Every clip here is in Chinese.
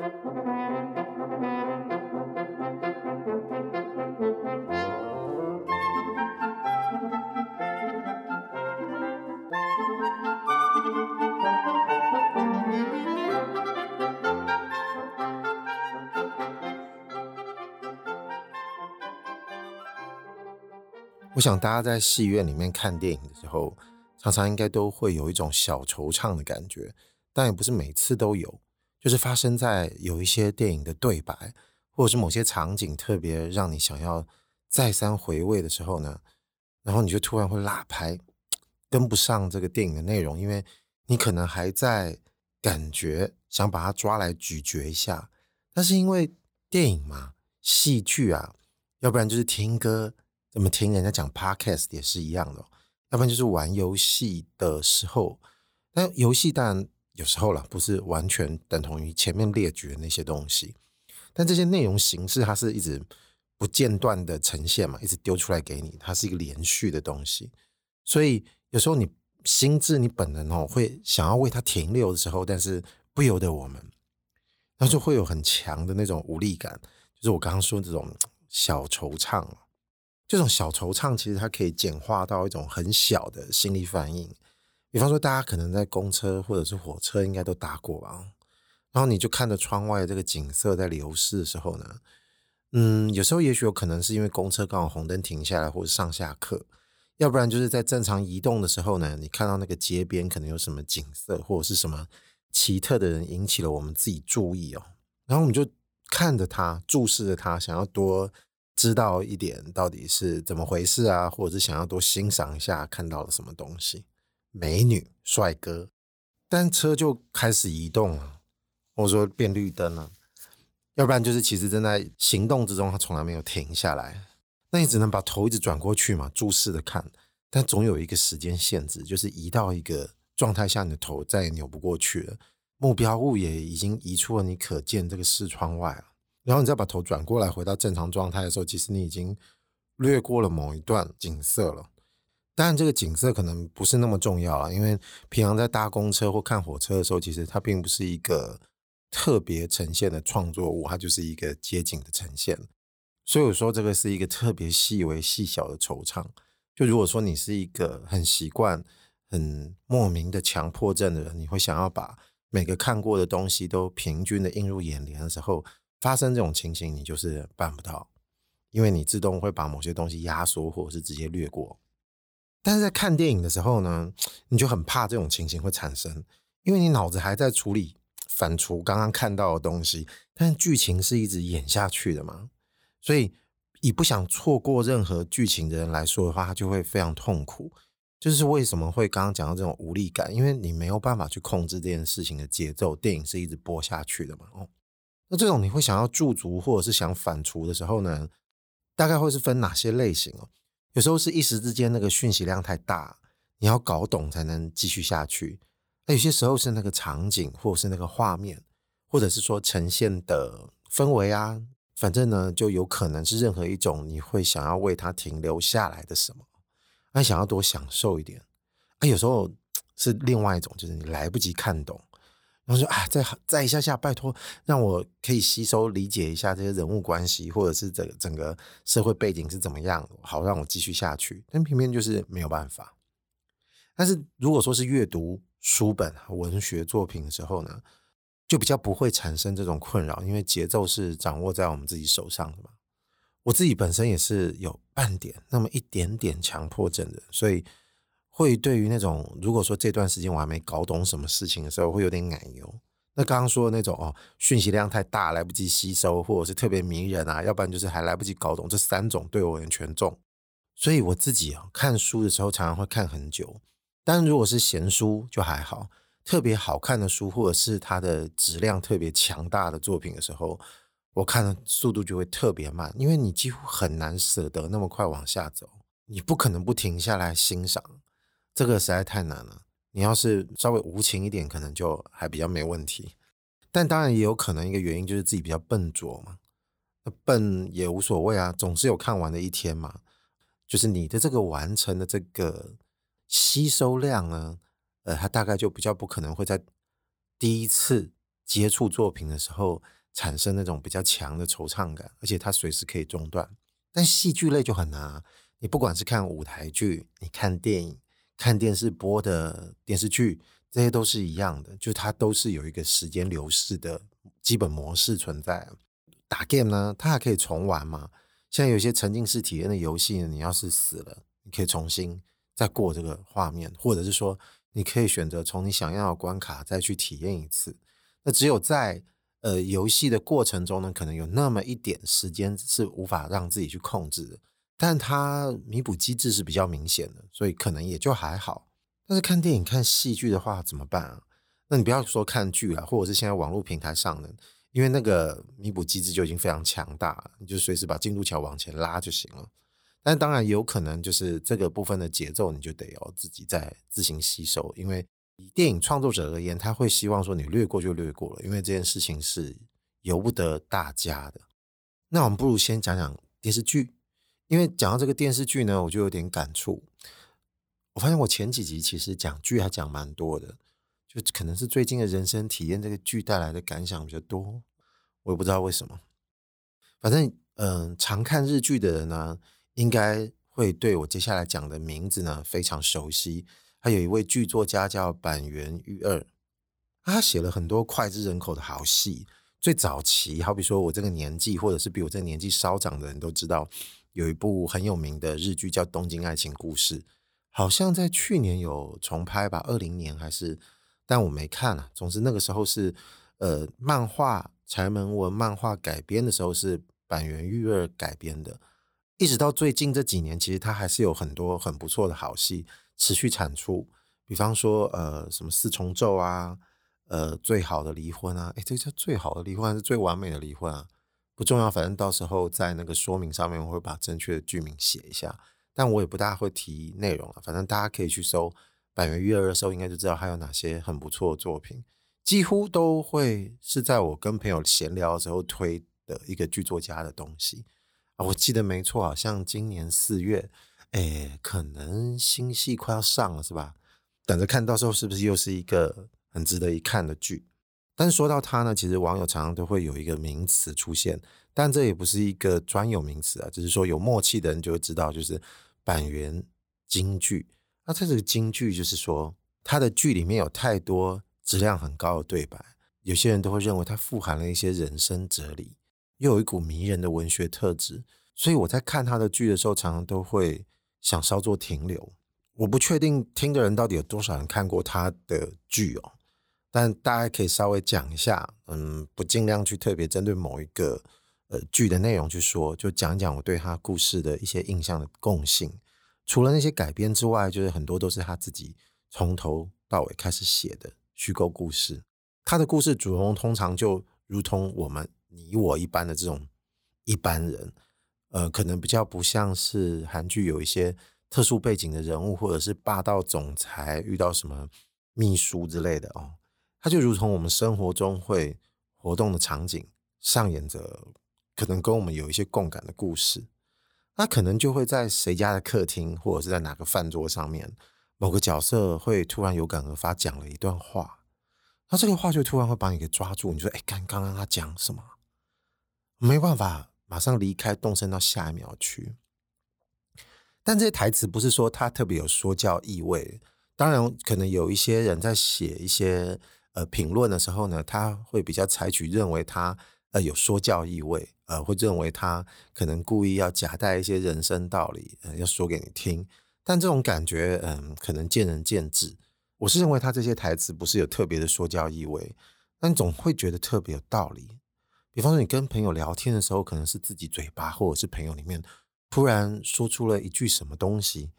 我想大家在戏院里面看电影的时候，常常应该都会有一种小惆怅的感觉，但也不是每次都有。就是发生在有一些电影的对白，或者是某些场景特别让你想要再三回味的时候呢，然后你就突然会落拍，跟不上这个电影的内容，因为你可能还在感觉想把它抓来咀嚼一下，但是因为电影嘛，戏剧啊，要不然就是听歌。怎么听人家讲 Podcast 也是一样的，要不然就是玩游戏的时候，但游戏当然有时候啦，不是完全等同于前面列举的那些东西，但这些内容形式它是一直不间断的呈现嘛，一直丢出来给你，它是一个连续的东西，所以有时候你心智你本能哦会想要为它停留的时候，但是不由得我们，那就会有很强的那种无力感，就是我刚刚说的这种小惆怅。这种小惆怅，其实它可以简化到一种很小的心理反应。比方说，大家可能在公车或者是火车，应该都搭过吧？然后你就看着窗外这个景色在流逝的时候呢，嗯，有时候也许有可能是因为公车刚好红灯停下来，或者上下客，要不然就是在正常移动的时候呢，你看到那个街边可能有什么景色，或者是什么奇特的人引起了我们自己注意哦，然后我们就看着他，注视着他，想要多。知道一点到底是怎么回事啊，或者是想要多欣赏一下看到了什么东西，美女、帅哥，但车就开始移动了，或者说变绿灯了，要不然就是其实正在行动之中，它从来没有停下来，那你只能把头一直转过去嘛，注视的看，但总有一个时间限制，就是移到一个状态下，你的头再也扭不过去了，目标物也已经移出了你可见这个视窗外了。然后你再把头转过来，回到正常状态的时候，其实你已经略过了某一段景色了。当然，这个景色可能不是那么重要啊，因为平常在搭公车或看火车的时候，其实它并不是一个特别呈现的创作物，它就是一个街景的呈现。所以我说这个是一个特别细微细小的惆怅。就如果说你是一个很习惯、很莫名的强迫症的人，你会想要把每个看过的东西都平均的映入眼帘的时候。发生这种情形，你就是办不到，因为你自动会把某些东西压缩，或者是直接略过。但是在看电影的时候呢，你就很怕这种情形会产生，因为你脑子还在处理 反刍刚刚看到的东西，但剧情是一直演下去的嘛，所以以不想错过任何剧情的人来说的话，他就会非常痛苦。就是为什么会刚刚讲到这种无力感，因为你没有办法去控制这件事情的节奏，电影是一直播下去的嘛，哦。那这种你会想要驻足或者是想反刍的时候呢，大概会是分哪些类型哦？有时候是一时之间那个讯息量太大，你要搞懂才能继续下去。那有些时候是那个场景或者是那个画面，或者是说呈现的氛围啊，反正呢就有可能是任何一种你会想要为它停留下来的什么，那想要多享受一点。啊，有时候是另外一种，就是你来不及看懂。然后说啊，再再一下下，拜托，让我可以吸收理解一下这些人物关系，或者是整整个社会背景是怎么样，好让我继续下去。但偏偏就是没有办法。但是如果说是阅读书本、文学作品的时候呢，就比较不会产生这种困扰，因为节奏是掌握在我们自己手上的嘛。我自己本身也是有半点那么一点点强迫症的，所以。会对于那种，如果说这段时间我还没搞懂什么事情的时候，会有点奶油。那刚刚说的那种哦，讯息量太大，来不及吸收，或者是特别迷人啊，要不然就是还来不及搞懂，这三种对我而言全中。所以我自己啊，看书的时候常常会看很久，但如果是闲书就还好。特别好看的书，或者是它的质量特别强大的作品的时候，我看的速度就会特别慢，因为你几乎很难舍得那么快往下走，你不可能不停下来欣赏。这个实在太难了。你要是稍微无情一点，可能就还比较没问题。但当然也有可能一个原因就是自己比较笨拙嘛。笨也无所谓啊，总是有看完的一天嘛。就是你的这个完成的这个吸收量呢，呃，它大概就比较不可能会在第一次接触作品的时候产生那种比较强的惆怅感，而且它随时可以中断。但戏剧类就很难啊，你不管是看舞台剧，你看电影，看电视播的电视剧，这些都是一样的，就它都是有一个时间流逝的基本模式存在。打 game 呢，它还可以重玩嘛？像有些沉浸式体验的游戏呢，你要是死了，你可以重新再过这个画面，或者是说。你可以选择从你想要的关卡再去体验一次。那只有在呃游戏的过程中呢，可能有那么一点时间是无法让自己去控制的，但它弥补机制是比较明显的，所以可能也就还好。但是看电影、看戏剧的话怎么办啊？那你不要说看剧了，或者是现在网络平台上的，因为那个弥补机制就已经非常强大，你就随时把进度条往前拉就行了。但当然有可能，就是这个部分的节奏，你就得要自己再自行吸收。因为以电影创作者而言，他会希望说你略过就略过了，因为这件事情是由不得大家的。那我们不如先讲讲电视剧，因为讲到这个电视剧呢，我就有点感触。我发现我前几集其实讲剧还讲蛮多的，就可能是最近的人生体验，这个剧带来的感想比较多。我也不知道为什么，反正嗯、常看日剧的人呢。应该会对我接下来讲的名字呢非常熟悉。他有一位剧作家叫坂垣裕二，他写了很多脍炙人口的好戏。最早期，好比说我这个年纪，或者是比我这个年纪稍长的人都知道，有一部很有名的日剧叫《东京爱情故事》，好像在去年有重拍吧，二零年还是？但我没看啊。总之那个时候是呃漫画柴门文漫画改编的时候，是坂元裕二改编的。一直到最近这几年，其实他还是有很多很不错的好戏持续产出。比方说，呃，什么四重奏啊，呃，最好的离婚啊，诶，这个叫最好的离婚还是最完美的离婚啊？不重要，反正到时候在那个说明上面我会把正确的剧名写一下。但我也不大会提内容了，反正大家可以去搜百元裕二的时候，应该就知道还有哪些很不错的作品，几乎都会是在我跟朋友闲聊的时候推的一个剧作家的东西啊。我记得没错，好像今年四月，哎，可能新戏快要上了，是吧？等着看到时候是不是又是一个很值得一看的剧。但是说到他呢，其实网友常常都会有一个名词出现，但这也不是一个专有名词啊，只是说有默契的人就会知道，就是板垣京剧。那这个京剧就是说，他的剧里面有太多质量很高的对白，有些人都会认为它富含了一些人生哲理。又有一股迷人的文学特质，所以我在看他的剧的时候，常常都会想稍作停留。我不确定听的人到底有多少人看过他的剧哦，但大家可以稍微讲一下，嗯，不尽量去特别针对某一个呃剧的内容去说，就讲讲我对他故事的一些印象的共性。除了那些改编之外，就是很多都是他自己从头到尾开始写的虚构故事。他的故事主人公通常就如同我们。你我一般的这种一般人，呃，可能比较不像是韩剧有一些特殊背景的人物，或者是霸道总裁遇到什么秘书之类的哦。他就如同我们生活中会活动的场景，上演着可能跟我们有一些共感的故事。那可能就会在谁家的客厅，或者是在哪个饭桌上面，某个角色会突然有感而发，讲了一段话，那这个话就突然会把你给抓住。你说：“哎，刚刚刚他讲什么？”没办法马上离开，动身到下一秒去。但这些台词不是说他特别有说教意味。当然，可能有一些人在写一些呃评论的时候呢，他会比较采取认为他呃有说教意味，呃，会认为他可能故意要夹带一些人生道理，呃，要说给你听。但这种感觉，嗯、可能见仁见智。我是认为他这些台词不是有特别的说教意味，但总会觉得特别有道理。比方说，你跟朋友聊天的时候，可能是自己嘴巴，或者是朋友里面突然说出了一句什么东西，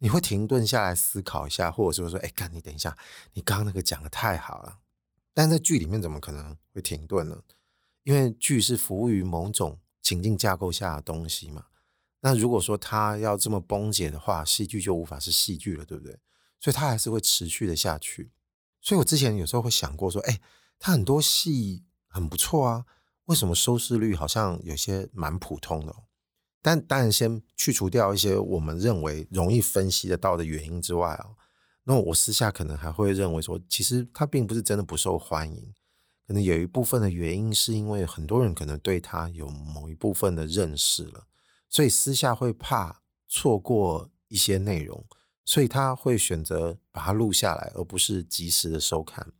你会停顿下来思考一下，或者是说，哎，干，你等一下，你刚刚那个讲得太好了。但在剧里面怎么可能会停顿呢？因为剧是服务于某种情境架构下的东西嘛。那如果说它要这么崩解的话，戏剧就无法是戏剧了，对不对？所以它还是会持续的下去。所以我之前有时候会想过说，哎，它很多戏很不错啊。为什么收视率好像有些蛮普通的？但当然，先去除掉一些我们认为容易分析得到的原因之外哦，那我私下可能还会认为说，其实它并不是真的不受欢迎，可能有一部分的原因是因为很多人可能对他有某一部分的认识了，所以私下会怕错过一些内容，所以他会选择把它录下来，而不是及时的收看。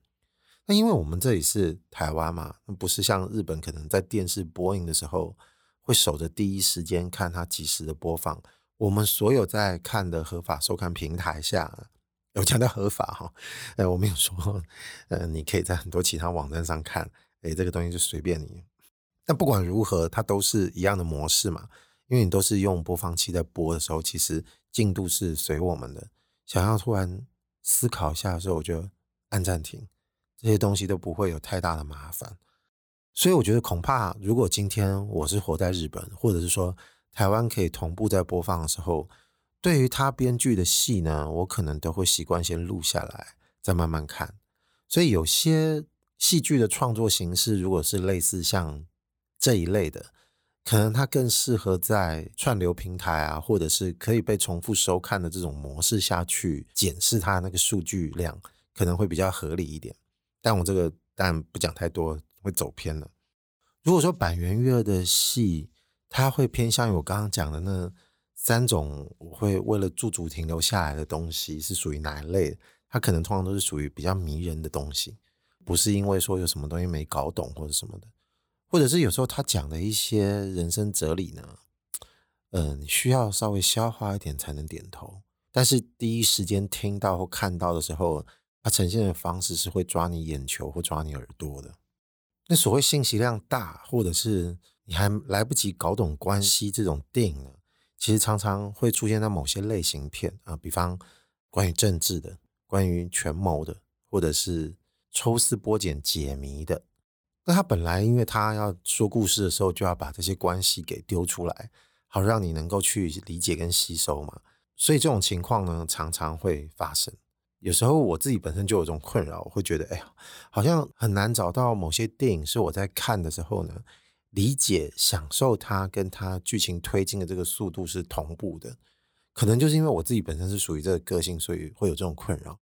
那因为我们这里是台湾嘛，不是像日本可能在电视播映的时候会守着第一时间看它及时的播放。我们所有在看的合法收看平台下。有强调合法哈，呃，我没有说，呃，你可以在很多其他网站上看，诶，这个东西就随便你。但不管如何，它都是一样的模式嘛，因为你都是用播放器在播的时候，其实进度是随我们的。想要突然思考一下的时候，我就按暂停，这些东西都不会有太大的麻烦。所以我觉得，恐怕如果今天我是活在日本，或者是说台湾可以同步在播放的时候。对于他编剧的戏呢，我可能都会习惯先录下来，再慢慢看。所以有些戏剧的创作形式，如果是类似像这一类的，可能它更适合在串流平台啊，或者是可以被重复收看的这种模式下去检视它那个数据量，可能会比较合理一点。但我这个当然不讲太多，会走偏了。如果说坂元裕二的戏，它会偏向于我刚刚讲的那。三种我会为了驻足停留下来的东西是属于哪一类？它可能通常都是属于比较迷人的东西，不是因为说有什么东西没搞懂或者什么的，或者是有时候他讲的一些人生哲理呢，嗯、需要稍微消化一点才能点头，但是第一时间听到或看到的时候，它呈现的方式是会抓你眼球或抓你耳朵的。那所谓信息量大，或者是你还来不及搞懂关系这种电影呢？其实常常会出现在某些类型片啊，比方关于政治的、关于权谋的，或者是抽丝剥茧解谜的。那他本来因为他要说故事的时候，就要把这些关系给丢出来，好让你能够去理解跟吸收嘛。所以这种情况呢，常常会发生。有时候我自己本身就有一种困扰，我会觉得，哎呀，好像很难找到某些电影是我在看的时候呢。理解、享受它跟它剧情推进的这个速度是同步的，可能就是因为我自己本身是属于这个个性，所以会有这种困扰。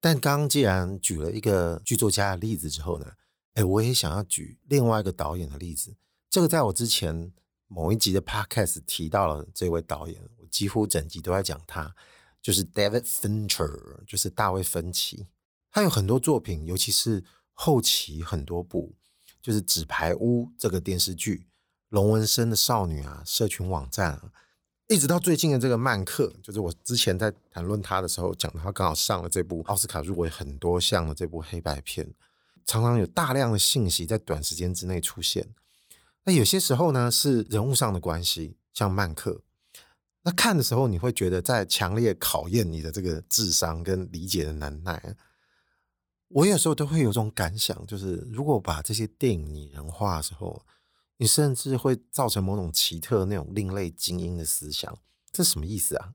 但刚刚既然举了一个剧作家的例子之后呢，哎，我也想要举另外一个导演的例子。这个在我之前某一集的 Podcast 提到了这位导演，我几乎整集都在讲他，就是 David Fincher，就是大卫芬奇。他有很多作品，尤其是后期很多部。就是《纸牌屋》这个电视剧，龙纹身的少女啊，社群网站啊，一直到最近的这个《曼克》，就是我之前在谈论他的时候讲，他刚好上了这部奥斯卡入围很多项的这部黑白片，常常有大量的信息在短时间之内出现。那有些时候呢，是人物上的关系，像《曼克》，那看的时候你会觉得在强烈考验你的这个智商跟理解的能耐。我有时候都会有种感想，就是如果把这些电影拟人化的时候，你甚至会造成某种奇特那种另类精英的思想，这什么意思啊？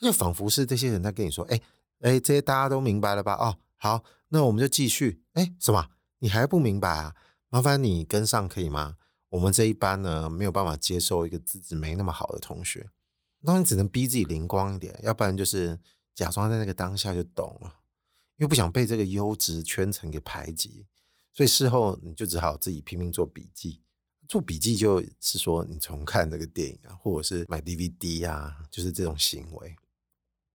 就仿佛是这些人在跟你说：“哎哎，这些大家都明白了吧？哦，好，那我们就继续。哎，什么？你还不明白啊？麻烦你跟上可以吗？我们这一班呢，没有办法接受一个资质没那么好的同学，那你只能逼自己灵光一点，要不然就是假装在那个当下就懂了。”因为不想被这个优质圈层给排挤，所以事后你就只好自己拼命做笔记。做笔记就是说你重看这个电影啊，或者是买 DVD 啊，就是这种行为。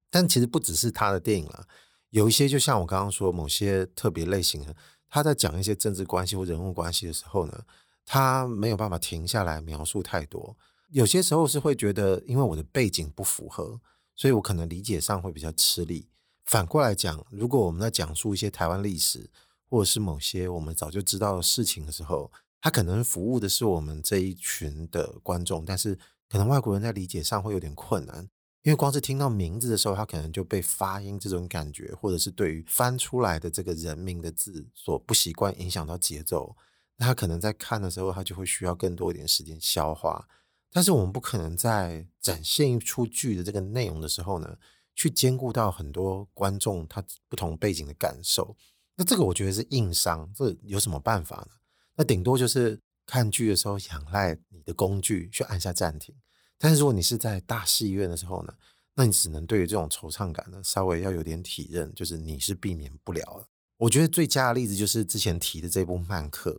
但其实不只是他的电影啦，有一些就像我刚刚说，某些特别类型的，他在讲一些政治关系或人物关系的时候呢，他没有办法停下来描述太多。有些时候是会觉得，因为我的背景不符合，所以我可能理解上会比较吃力。反过来讲，如果我们在讲述一些台湾历史，或者是某些我们早就知道的事情的时候，他可能服务的是我们这一群的观众，但是可能外国人在理解上会有点困难，因为光是听到名字的时候，他可能就被发音这种感觉，或者是对于翻出来的这个人名的字所不习惯，影响到节奏。那他可能在看的时候，他就会需要更多一点时间消化。但是我们不可能在展现一出剧的这个内容的时候呢，去兼顾到很多观众他不同背景的感受，那这个我觉得是硬伤，这有什么办法呢？那顶多就是看剧的时候仰赖你的工具去按下暂停。但是如果你是在大戏院的时候呢，那你只能对于这种惆怅感呢稍微要有点体认，就是你是避免不了了。我觉得最佳的例子就是之前提的这部《曼克》，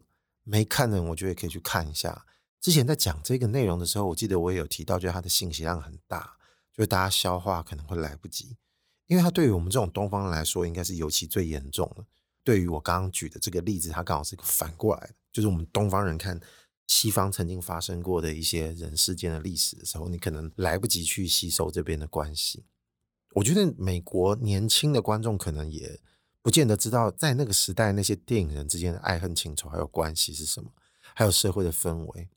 没看的人我觉得可以去看一下。之前在讲这个内容的时候，我记得我也有提到，就是它的信息量很大，就是大家消化可能会来不及，因为它对于我们这种东方人来说，应该是尤其最严重的。对于我刚刚举的这个例子，它刚好是一个反过来的，就是我们东方人看西方曾经发生过的一些人世间的历史的时候，你可能来不及去吸收这边的关系。我觉得美国年轻的观众可能也。不见得知道在那个时代那些电影人之间的爱恨情仇还有关系是什么，还有社会的氛围。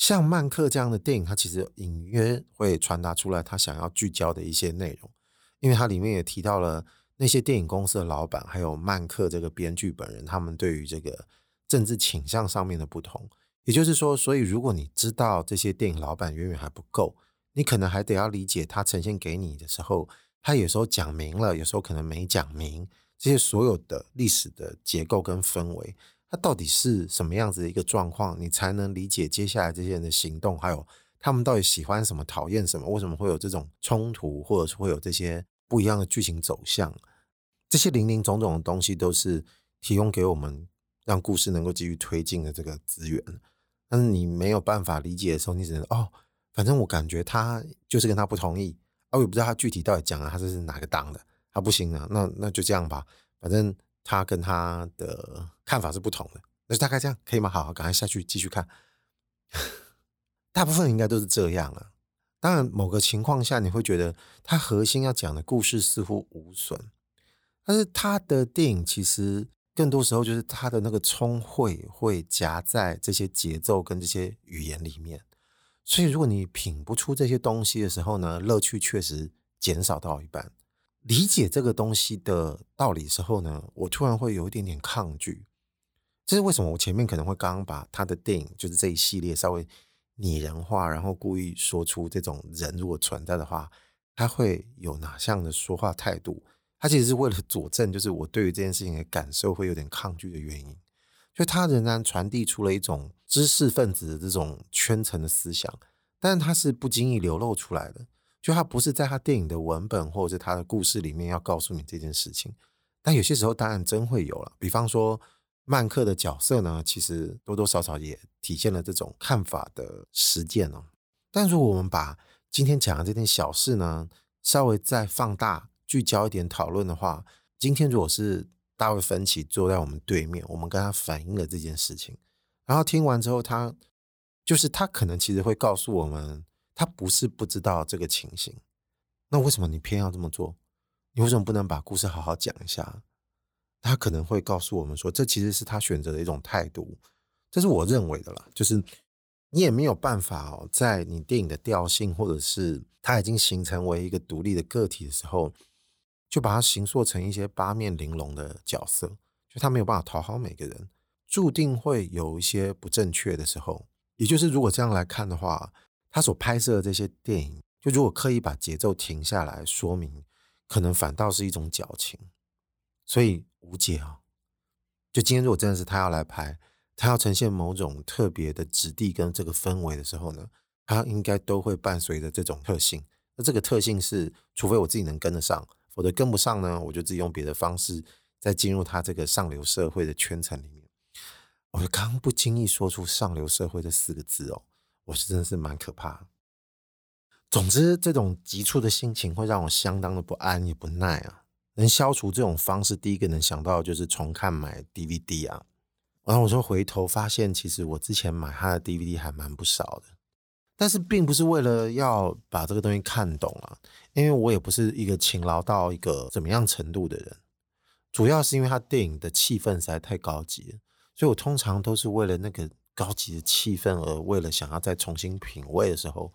像《曼克》这样的电影，它其实隐约会传达出来他想要聚焦的一些内容，因为它里面也提到了那些电影公司的老板，还有曼克这个编剧本人，他们对于这个政治倾向上面的不同。也就是说，所以如果你知道这些电影老板远远还不够，你可能还得要理解他呈现给你的时候，他有时候讲明了，有时候可能没讲明。这些所有的历史的结构跟氛围，他到底是什么样子的一个状况，你才能理解接下来这些人的行动，还有他们到底喜欢什么、讨厌什么，为什么会有这种冲突，或者是会有这些不一样的剧情走向？这些林林总总的东西，都是提供给我们让故事能够继续推进的这个资源。但是你没有办法理解的时候，你只能哦，反正我感觉他就是跟他不同意，啊，我也不知道他具体到底讲了他这是哪个党的。他不行了，那那就这样吧，反正他跟他的看法是不同的，那就大概这样可以吗？好，好，赶快下去继续看。大部分应该都是这样啊。当然，某个情况下你会觉得他核心要讲的故事似乎无损，但是他的电影其实更多时候就是他的那个聪慧会夹在这些节奏跟这些语言里面，所以如果你品不出这些东西的时候呢，乐趣确实减少到一半。理解这个东西的道理的时候呢，我突然会有一点点抗拒。这是为什么？我前面可能会刚刚把他的电影，就是这一系列稍微拟人化，然后故意说出这种人如果存在的话，他会有哪项的说话态度？他其实是为了佐证，就是我对于这件事情的感受会有点抗拒的原因。就他仍然传递出了一种知识分子的这种圈层的思想，但是他是不经意流露出来的。就他不是在他电影的文本或者是他的故事里面要告诉你这件事情，但有些时候当然真会有了。比方说曼克的角色呢，其实多多少少也体现了这种看法的实践哦。但如果我们把今天讲的这件小事呢，稍微再放大聚焦一点讨论的话，今天如果是大卫芬奇坐在我们对面，我们跟他反映了这件事情，然后听完之后，他就是他可能其实会告诉我们。他不是不知道这个情形，那为什么你偏要这么做？你为什么不能把故事好好讲一下？他可能会告诉我们说，这其实是他选择的一种态度，这是我认为的啦。就是你也没有办法哦，在你电影的调性或者是他已经形成为一个独立的个体的时候，就把它形塑成一些八面玲珑的角色，就他没有办法讨好每个人，注定会有一些不正确的时候。也就是如果这样来看的话。他所拍摄的这些电影，就如果刻意把节奏停下来说明，可能反倒是一种矫情。所以无解啊！就今天如果真的是他要来拍，他要呈现某种特别的质地跟这个氛围的时候呢，他应该都会伴随着这种特性。那这个特性是，除非我自己能跟得上，否则跟不上呢，我就自己用别的方式再进入他这个上流社会的圈层里面。我就刚不经意说出“上流社会”这四个字哦。我是真的是蛮可怕。总之，这种急促的心情会让我相当的不安也不耐啊。能消除这种方式，第一个能想到的就是重看买 DVD 啊。然后我就回头发现，其实我之前买他的 DVD 还蛮不少的。但是并不是为了要把这个东西看懂啊，因为我也不是一个勤劳到一个怎么样程度的人。主要是因为他电影的气氛实在太高级了，所以我通常都是为了那个。高级的气氛，而为了想要再重新品味的时候，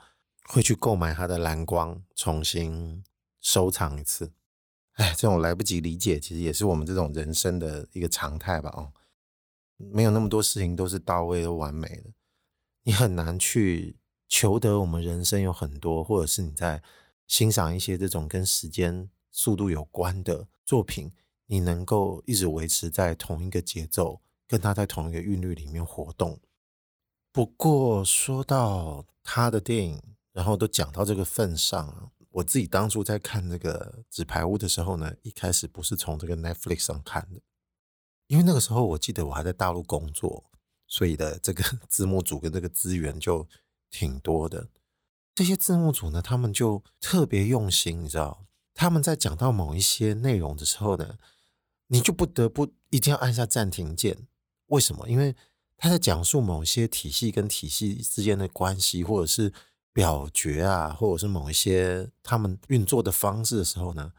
会去购买它的蓝光，重新收藏一次。哎，这种来不及理解，其实也是我们这种人生的一个常态吧？哦，没有那么多事情都是到位、都完美的，你很难去求得我们人生有很多，或者是你在欣赏一些这种跟时间速度有关的作品，你能够一直维持在同一个节奏，跟它在同一个韵律里面活动。不过说到他的电影，然后都讲到这个份上了，我自己当初在看这个《纸牌屋》的时候呢，一开始不是从这个 Netflix 上看的，因为那个时候我记得我还在大陆工作，所以的这个 字幕组跟这个资源就挺多的。这些字幕组呢，他们就特别用心，你知道，他们在讲到某一些内容的时候呢，你就不得不一定要按下暂停键。为什么？因为他在讲述某些体系跟体系之间的关系，或者是表决啊，或者是某一些他们运作的方式的时候呢，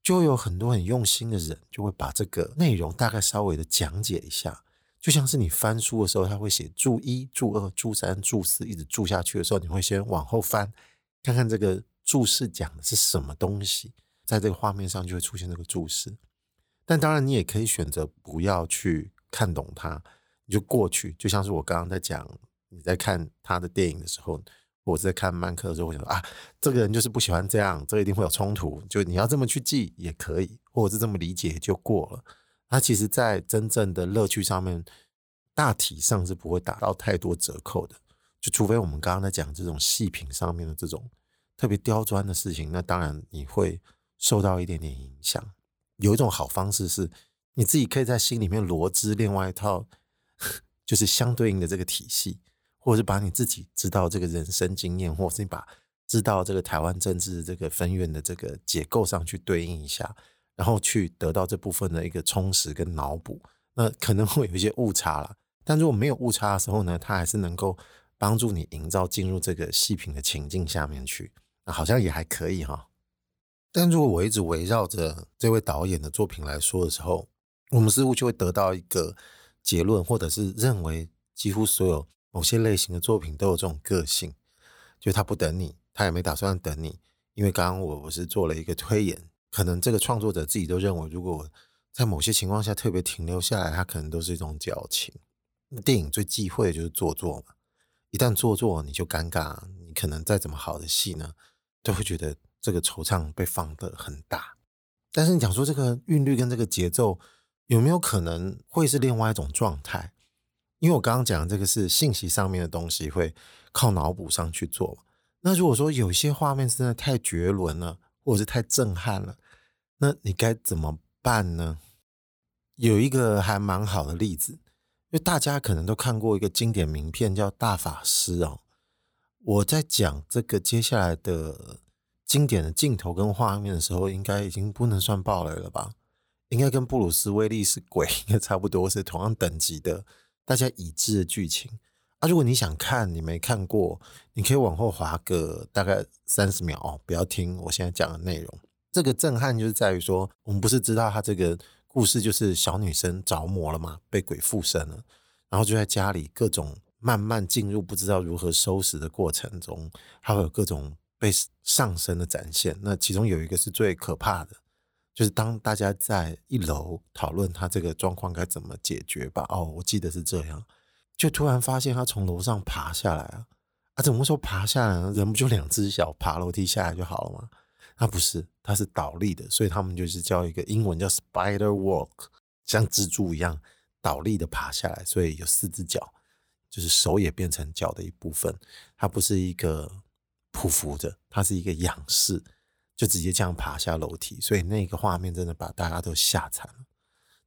就有很多很用心的人就会把这个内容大概稍微的讲解一下。就像是你翻书的时候，他会写注一、注二、注三、注四，一直注下去的时候，你会先往后翻，看看这个注释讲的是什么东西，在这个画面上就会出现这个注释。但当然，你也可以选择不要去看懂它，你就过去。就像是我刚刚在讲，你在看他的电影的时候，我在看曼克的时候，我想说啊，这个人就是不喜欢这样，这一定会有冲突。就你要这么去记也可以，或者是这么理解就过了。它其实，在真正的乐趣上面，大体上是不会打到太多折扣的。就除非我们刚刚在讲这种细品上面的这种特别刁钻的事情，那当然你会受到一点点影响。有一种好方式是，你自己可以在心里面罗织另外一套，就是相对应的这个体系，或者是把你自己知道这个人生经验，或是你把知道这个台湾政治这个分院的这个结构上去对应一下。然后去得到这部分的一个充实跟脑补，那可能会有一些误差了。但如果没有误差的时候呢，它还是能够帮助你营造进入这个细品的情境下面去，那好像也还可以哈。但如果我一直围绕着这位导演的作品来说的时候，我们似乎就会得到一个结论，或者是认为几乎所有某些类型的作品都有这种个性，就他不等你，他也没打算等你，因为刚刚我我是做了一个推演。可能这个创作者自己都认为，如果在某些情况下特别停留下来，他可能都是一种矫情。电影最忌讳的就是做作嘛，一旦做作，你就尴尬。你可能再怎么好的戏呢，都会觉得这个惆怅被放得很大。但是你讲说这个韵律跟这个节奏有没有可能会是另外一种状态？因为我刚刚讲这个是信息上面的东西，会靠脑补上去做。那如果说有些画面真的太绝伦了，或者是太震撼了。那你该怎么办呢？有一个还蛮好的例子，因为大家可能都看过一个经典名片叫《大法师》哦。我在讲这个接下来的经典的镜头跟画面的时候，应该已经不能算爆雷了吧？应该跟布鲁斯威利是鬼应该差不多，是同样等级的，大家已知的剧情。啊，如果你想看，你没看过，你可以往后滑个大概三十秒哦，不要听我现在讲的内容。这个震撼就是在于说，我们不是知道他这个故事就是小女生着魔了嘛，被鬼附身了，然后就在家里各种慢慢进入不知道如何收拾的过程中，还会有各种被上身的展现。那其中有一个是最可怕的，就是当大家在一楼讨论他这个状况该怎么解决吧。哦，我记得是这样，就突然发现他从楼上爬下来啊！啊，怎么说爬下来？人不就两只脚爬楼梯下来就好了吗？它不是，它是倒立的，所以他们就是叫一个英文叫 spider walk，像蜘蛛一样倒立的爬下来，所以有四只脚，就是手也变成脚的一部分。它不是一个匍匐着，它是一个仰视，就直接这样爬下楼梯。所以那个画面真的把大家都吓惨了。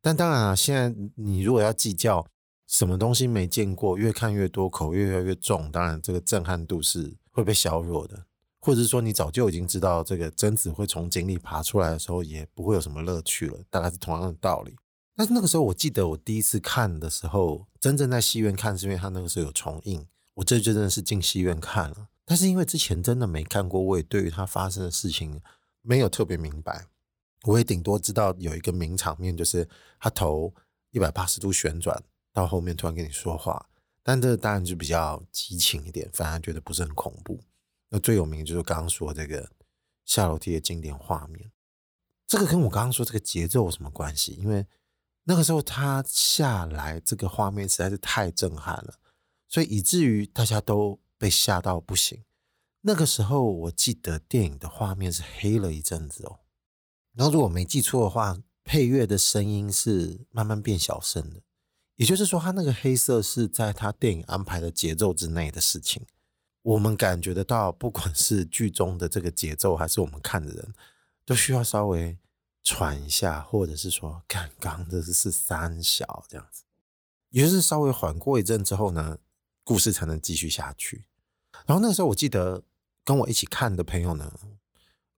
但当然啊，现在你如果要计较什么东西没见过，越看越多，口越来越重，当然这个震撼度是会被削弱的。或者是说，你早就已经知道这个贞子会从井里爬出来的时候，也不会有什么乐趣了，大概是同样的道理。但是那个时候，我记得我第一次看的时候，真正在戏院看，是因为他那个时候有重映，我这就真的是进戏院看了。但是因为之前真的没看过，我也对于他发生的事情没有特别明白。我也顶多知道有一个名场面，就是他头一百八十度旋转到后面突然跟你说话，但这当然就比较激情一点，反而觉得不是很恐怖。那最有名就是刚刚说这个下楼梯的经典画面，这个跟我刚刚说这个节奏有什么关系？因为那个时候他下来这个画面实在是太震撼了，所以以至于大家都被吓到不行。那个时候我记得电影的画面是黑了一阵子哦，然后如果没记错的话，配乐的声音是慢慢变小声的，也就是说，他那个黑色是在他电影安排的节奏之内的事情。我们感觉得到，不管是剧中的这个节奏，还是我们看的人，都需要稍微喘一下，或者是说，看刚刚这是三小这样子，也就是稍微缓过一阵之后呢，故事才能继续下去。然后那个时候，我记得跟我一起看的朋友呢，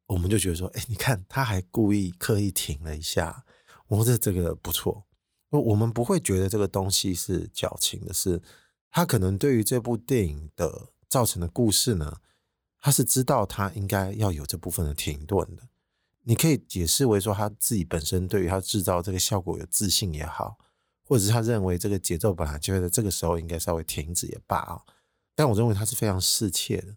我们就觉得说，哎，你看他还故意刻意停了一下，我觉得这个不错。我们不会觉得这个东西是矫情的，是他可能对于这部电影的造成的故事呢，他是知道他应该要有这部分的停顿的。你可以解释为说他自己本身对于他制造这个效果有自信也好，或者是他认为这个节奏本来就会在这个时候应该稍微停止也罢啊。但我认为他是非常适切的，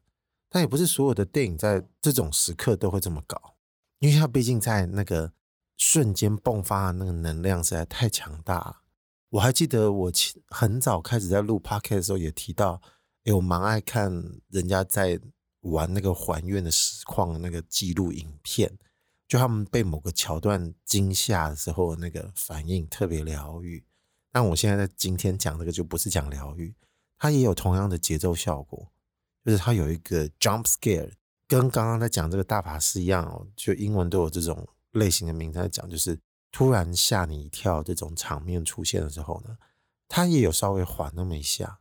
但也不是所有的电影在这种时刻都会这么搞，因为他毕竟在那个。瞬间迸发的那个能量实在太强大了。我还记得我很早开始在录 p o c a s t 的时候也提到，哎，我蛮爱看人家在玩那个还愿的实况那个记录影片，就他们被某个桥段惊吓的时候，那个反应特别疗愈。但我现在在今天讲这个就不是讲疗愈，它也有同样的节奏效果，就是它有一个 jump scare，跟刚刚在讲这个大法师一样哦，就英文都有这种。类型的名字在讲，就是突然吓你一跳这种场面出现的时候呢，他也有稍微缓那么一下，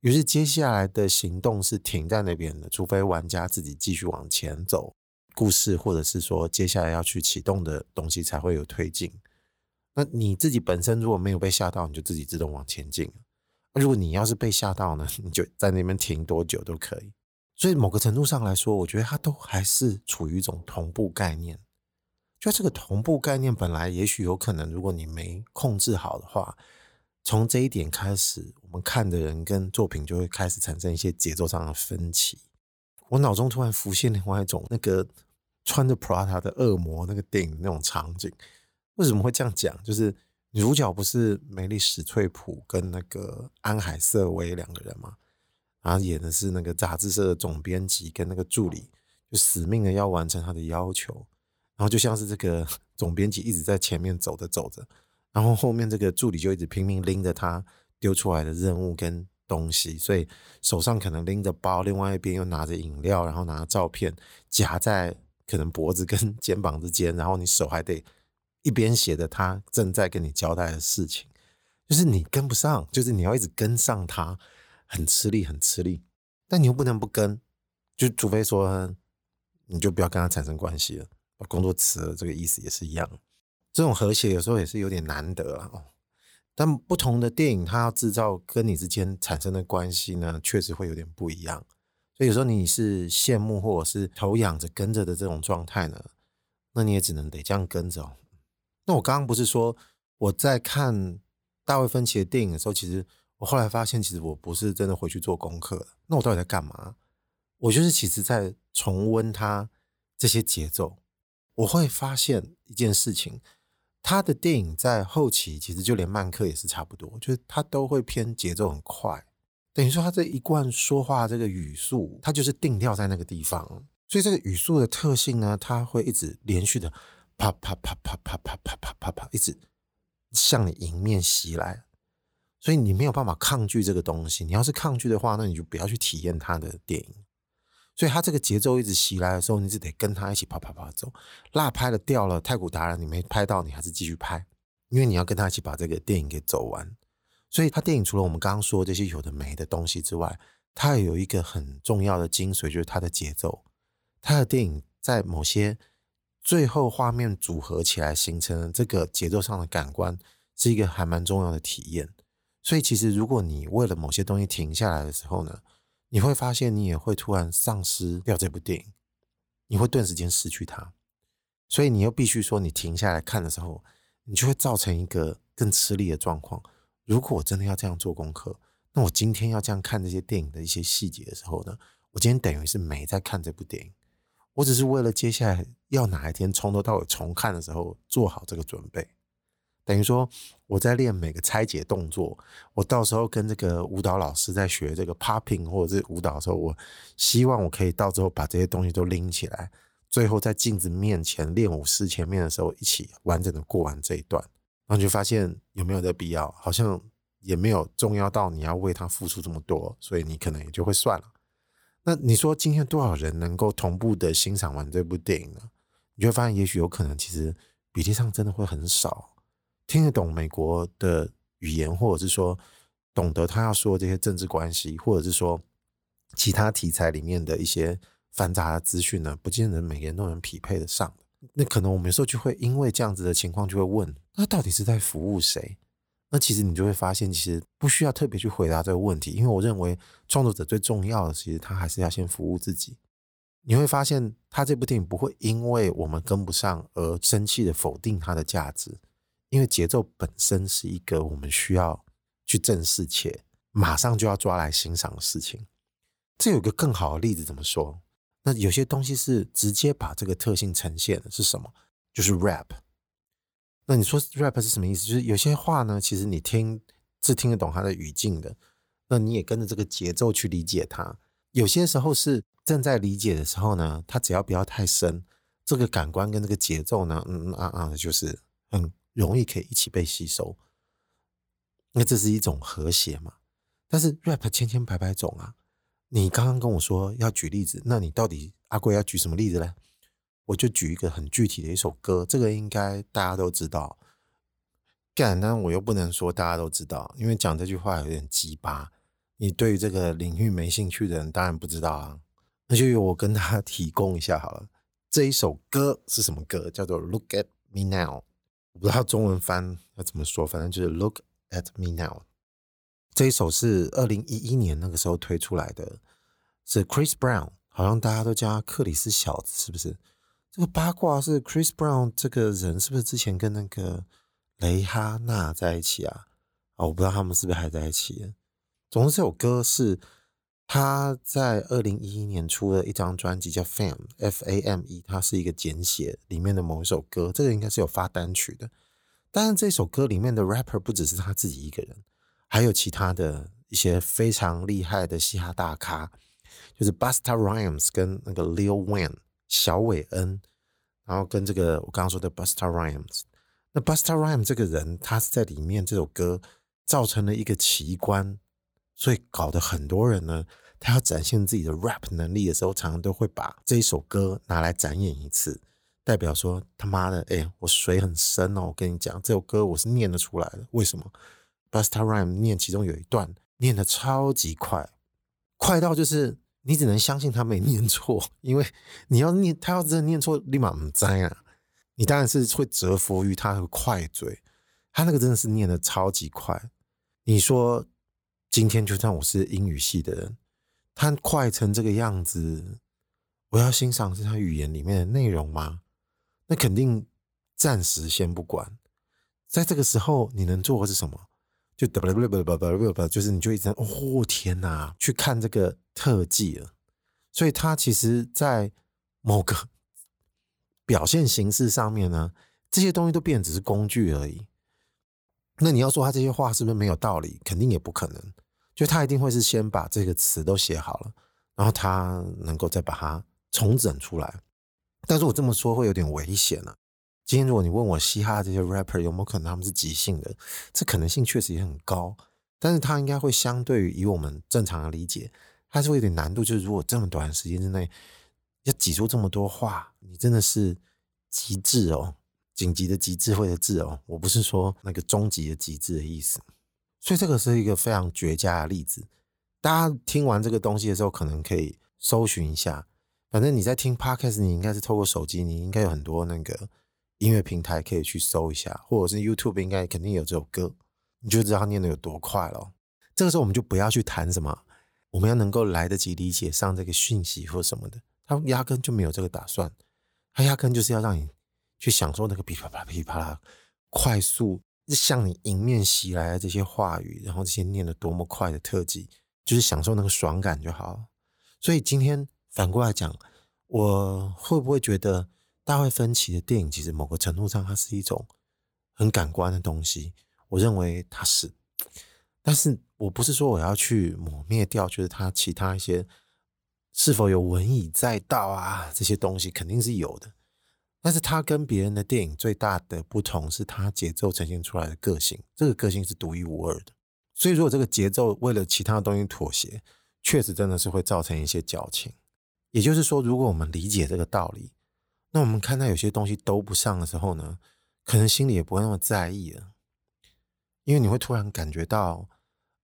于是接下来的行动是停在那边的，除非玩家自己继续往前走，故事或者是说接下来要去启动的东西才会有推进。那你自己本身如果没有被吓到，你就自己自动往前进。如果你要是被吓到呢，你就在那边停多久都可以。所以某个程度上来说，我觉得它都还是处于一种同步概念。就这个同步概念，本来也许有可能，如果你没控制好的话，从这一点开始，我们看的人跟作品就会开始产生一些节奏上的分歧。我脑中突然浮现另外一种那个穿着 Prada 的恶魔那个电影那种场景。为什么会这样讲？就是女主角不是梅丽史翠普跟那个安海瑟薇两个人吗？然后演的是那个杂志社的总编辑跟那个助理，就死命的要完成他的要求。然后就像是这个 总编辑一直在前面走着走着，然后后面这个助理就一直拼命拎着他丢出来的任务跟东西，所以手上可能拎着包，另外一边又拿着饮料，然后拿着照片夹在可能脖子跟 肩膀之间，然后你手还得一边写着他正在跟你交代的事情，就是你跟不上，就是你要一直跟上他，很吃力，很吃力，但你又不能不跟，就除非说你就不要跟他产生关系了。把工作辞了，这个意思也是一样。这种和谐有时候也是有点难得啊。哦，但不同的电影，它要制造跟你之间产生的关系呢，确实会有点不一样。所以有时候你是羡慕或者是头仰着跟着的这种状态呢，那你也只能得这样跟着。那我刚刚不是说我在看大卫芬奇的电影的时候，其实我后来发现，其实我不是真的回去做功课。那我到底在干嘛？我就是其实在重温他这些节奏。我会发现一件事情，他的电影在后期其实就连曼克也是差不多，就是他都会偏节奏很快，等于说他这一贯说话这个语速，他就是定调在那个地方，所以这个语速的特性呢，它会一直连续的啪啪啪啪啪啪啪啪啪啪，一直向你迎面袭来，所以你没有办法抗拒这个东西。你要是抗拒的话，那你就不要去体验他的电影。所以他这个节奏一直袭来的时候，你只得跟他一起啪啪啪走。落拍了掉了，太古达人你没拍到，你还是继续拍，因为你要跟他一起把这个电影给走完。所以他电影除了我们刚刚说这些有的没的东西之外，它也有一个很重要的精髓，就是它的节奏。他的电影在某些最后画面组合起来形成这个节奏上的感官，是一个还蛮重要的体验。所以其实如果你为了某些东西停下来的时候呢，你会发现，你也会突然丧失掉这部电影，你会顿时间失去它，所以你又必须说，你停下来看的时候，你就会造成一个更吃力的状况。如果我真的要这样做功课，那我今天要这样看这些电影的一些细节的时候呢，我今天等于是没在看这部电影，我只是为了接下来要哪一天从头到尾重看的时候做好这个准备。等于说，我在练每个拆解动作，我到时候跟这个舞蹈老师在学这个 popping 或者是舞蹈的时候，我希望我可以到时候把这些东西都拎起来，最后在镜子面前练舞室前面的时候，一起完整的过完这一段，然后就发现有没有这必要，好像也没有重要到你要为他付出这么多，所以你可能也就会算了。那你说今天多少人能够同步的欣赏完这部电影呢？你就会发现，也许有可能其实。比例上真的会很少。听得懂美国的语言，或者是说懂得他要说这些政治关系，或者是说其他题材里面的一些繁杂的资讯呢，不见得每个人都能匹配得上。那可能我们有时候就会因为这样子的情况，就会问：那到底是在服务谁？那其实你就会发现，其实不需要特别去回答这个问题，因为我认为创作者最重要的，其实他还是要先服务自己。你会发现，他这部电影不会因为我们跟不上而生气的否定它的价值。因为节奏本身是一个我们需要去正视且马上就要抓来欣赏的事情。这有个更好的例子，怎么说？那有些东西是直接把这个特性呈现的，是什么？就是 rap。那你说 rap 是什么意思？就是有些话呢，其实你听是听得懂它的语境的，那你也跟着这个节奏去理解它。有些时候是正在理解的时候呢，它只要不要太深，这个感官跟这个节奏呢，嗯嗯啊啊，就是很。容易可以一起被吸收，那这是一种和谐嘛？但是 rap 千千百百种啊！你刚刚跟我说要举例子，那你到底阿贵要举什么例子呢？我就举一个很具体的一首歌，这个应该大家都知道。干，但我又不能说大家都知道，因为讲这句话有点鸡巴。你对于这个领域没兴趣的人当然不知道啊。那就由我跟他 提供一下好了。这一首歌是什么歌？叫做《Look at Me Now》。我不知道中文翻要怎么说，反正就是 Look at me now。这一首是二零一一年那个时候推出来的，是 Chris Brown，好像大家都叫他克里斯小子，是不是？这个八卦是 Chris Brown 这个人是不是之前跟那个蕾哈娜在一起啊？哦，我不知道他们是不是还在一起。总之这首歌是。他在二零一一年出了一张专辑叫《Fame》（F A M E），它是一个简写里面的某一首歌。这个应该是有发单曲的。但是这首歌里面的 rapper 不只是他自己一个人，还有其他的一些非常厉害的嘻哈大咖，就是 Busta Rhymes 跟那个 Lil Wayne 小韦恩，然后跟这个我刚刚说的 Busta Rhymes。那 Busta Rhymes 这个人，他是在里面这首歌造成了一个奇观。所以搞得很多人呢，他要展现自己的 rap 能力的时候，常常都会把这一首歌拿来展演一次，代表说他妈的，哎、我水很深哦！我跟你讲，这首歌我是念得出来的。为什么？Busta Rhymes 念其中有一段念得超级快，快到就是你只能相信他没念错，因为你要念，他要真的念错，立马唔知啊！你当然是会折服于他的快嘴，他那个真的是念得超级快。你说？今天就算我是英语系的人，他快成这个样子，我要欣赏是他语言里面的内容吗？那肯定暂时先不管。在这个时候，你能做的是什么？就哒哒哒哒哒哒哒，就是你就一直哦天哪，去看这个特技了。所以，他其实，在某个表现形式上面呢，这些东西都变只是工具而已。那你要说他这些话是不是没有道理？肯定也不可能。就他一定会是先把这个词都写好了，然后他能够再把它重整出来。但是我这么说会有点危险了啊。今天如果你问我嘻哈这些 rapper 有没有可能他们是即兴的，这可能性确实也很高。但是他应该会相对于以我们正常的理解，还是会有点难度。就是如果这么短的时间之内要挤出这么多话，你真的是极致哦。紧急的极致会的致哦，我不是说那个终极的极致的意思，所以这个是一个非常绝佳的例子。大家听完这个东西的时候，可能可以搜寻一下。反正你在听 Podcast，你应该是透过手机，你应该有很多那个音乐平台可以去搜一下，或者是 YouTube 应该肯定有这首歌，你就知道他念得有多快了。这个时候我们就不要去谈什么，我们要能够来得及理解上这个讯息或什么的，他压根就没有这个打算，他压根就是要让你。去享受那个噼啪啪噼啪啦，快速向你迎面袭来的这些话语，然后这些念得多么快的特技，就是享受那个爽感就好。所以今天反过来讲，我会不会觉得大卫芬奇的电影其实某个程度上它是一种很感官的东西？我认为它是，但是我不是说我要去抹灭掉，就是他其他一些是否有文以载道啊这些东西肯定是有的。但是他跟别人的电影最大的不同是他节奏呈现出来的个性，这个个性是独一无二的。所以如果这个节奏为了其他的东西妥协，确实真的是会造成一些矫情。也就是说，如果我们理解这个道理，那我们看到有些东西都不上的时候呢，可能心里也不会那么在意了，因为你会突然感觉到，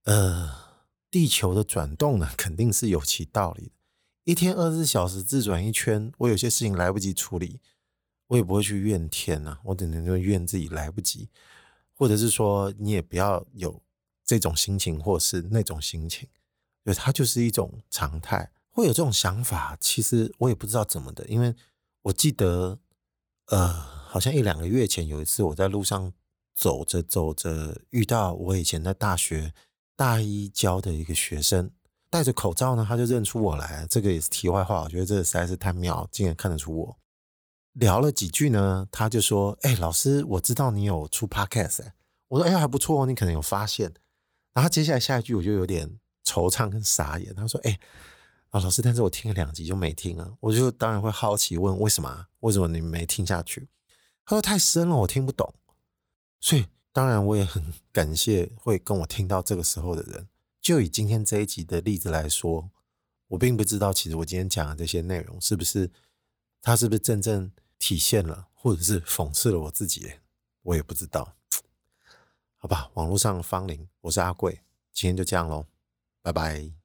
呃，地球的转动呢，肯定是有其道理的。一天二十四小时自转一圈，我有些事情来不及处理，我也不会去怨天呐、啊，我只能就怨自己来不及，或者是说你也不要有这种心情，或是那种心情，对，它就是一种常态。会有这种想法，其实我也不知道怎么的，因为我记得，呃，好像一两个月前有一次我在路上走着走着，遇到我以前在大学大一教的一个学生。戴着口罩呢，他就认出我来。这个也是题外话，我觉得这个实在是太妙，竟然看得出我。聊了几句呢，他就说：“哎、老师，我知道你有出 podcast。”我说：“哎、欸，还不错哦，你可能有发现。”然后接下来下一句我就有点惆怅跟傻眼。他说：“哎、啊，老师，但是我听了两集就没听了。”我就当然会好奇问：“为什么？为什么你没听下去？”他说：“太深了，我听不懂。”所以当然我也很 感谢会跟我听到这个时候的人。就以今天这一集的例子来说，我并不知道，其实我今天讲的这些内容是不是，他是不是真正体现了，或者是讽刺了我自己？我也不知道。好吧，网络上的芳龄，我是阿贵，今天就这样喽，拜拜。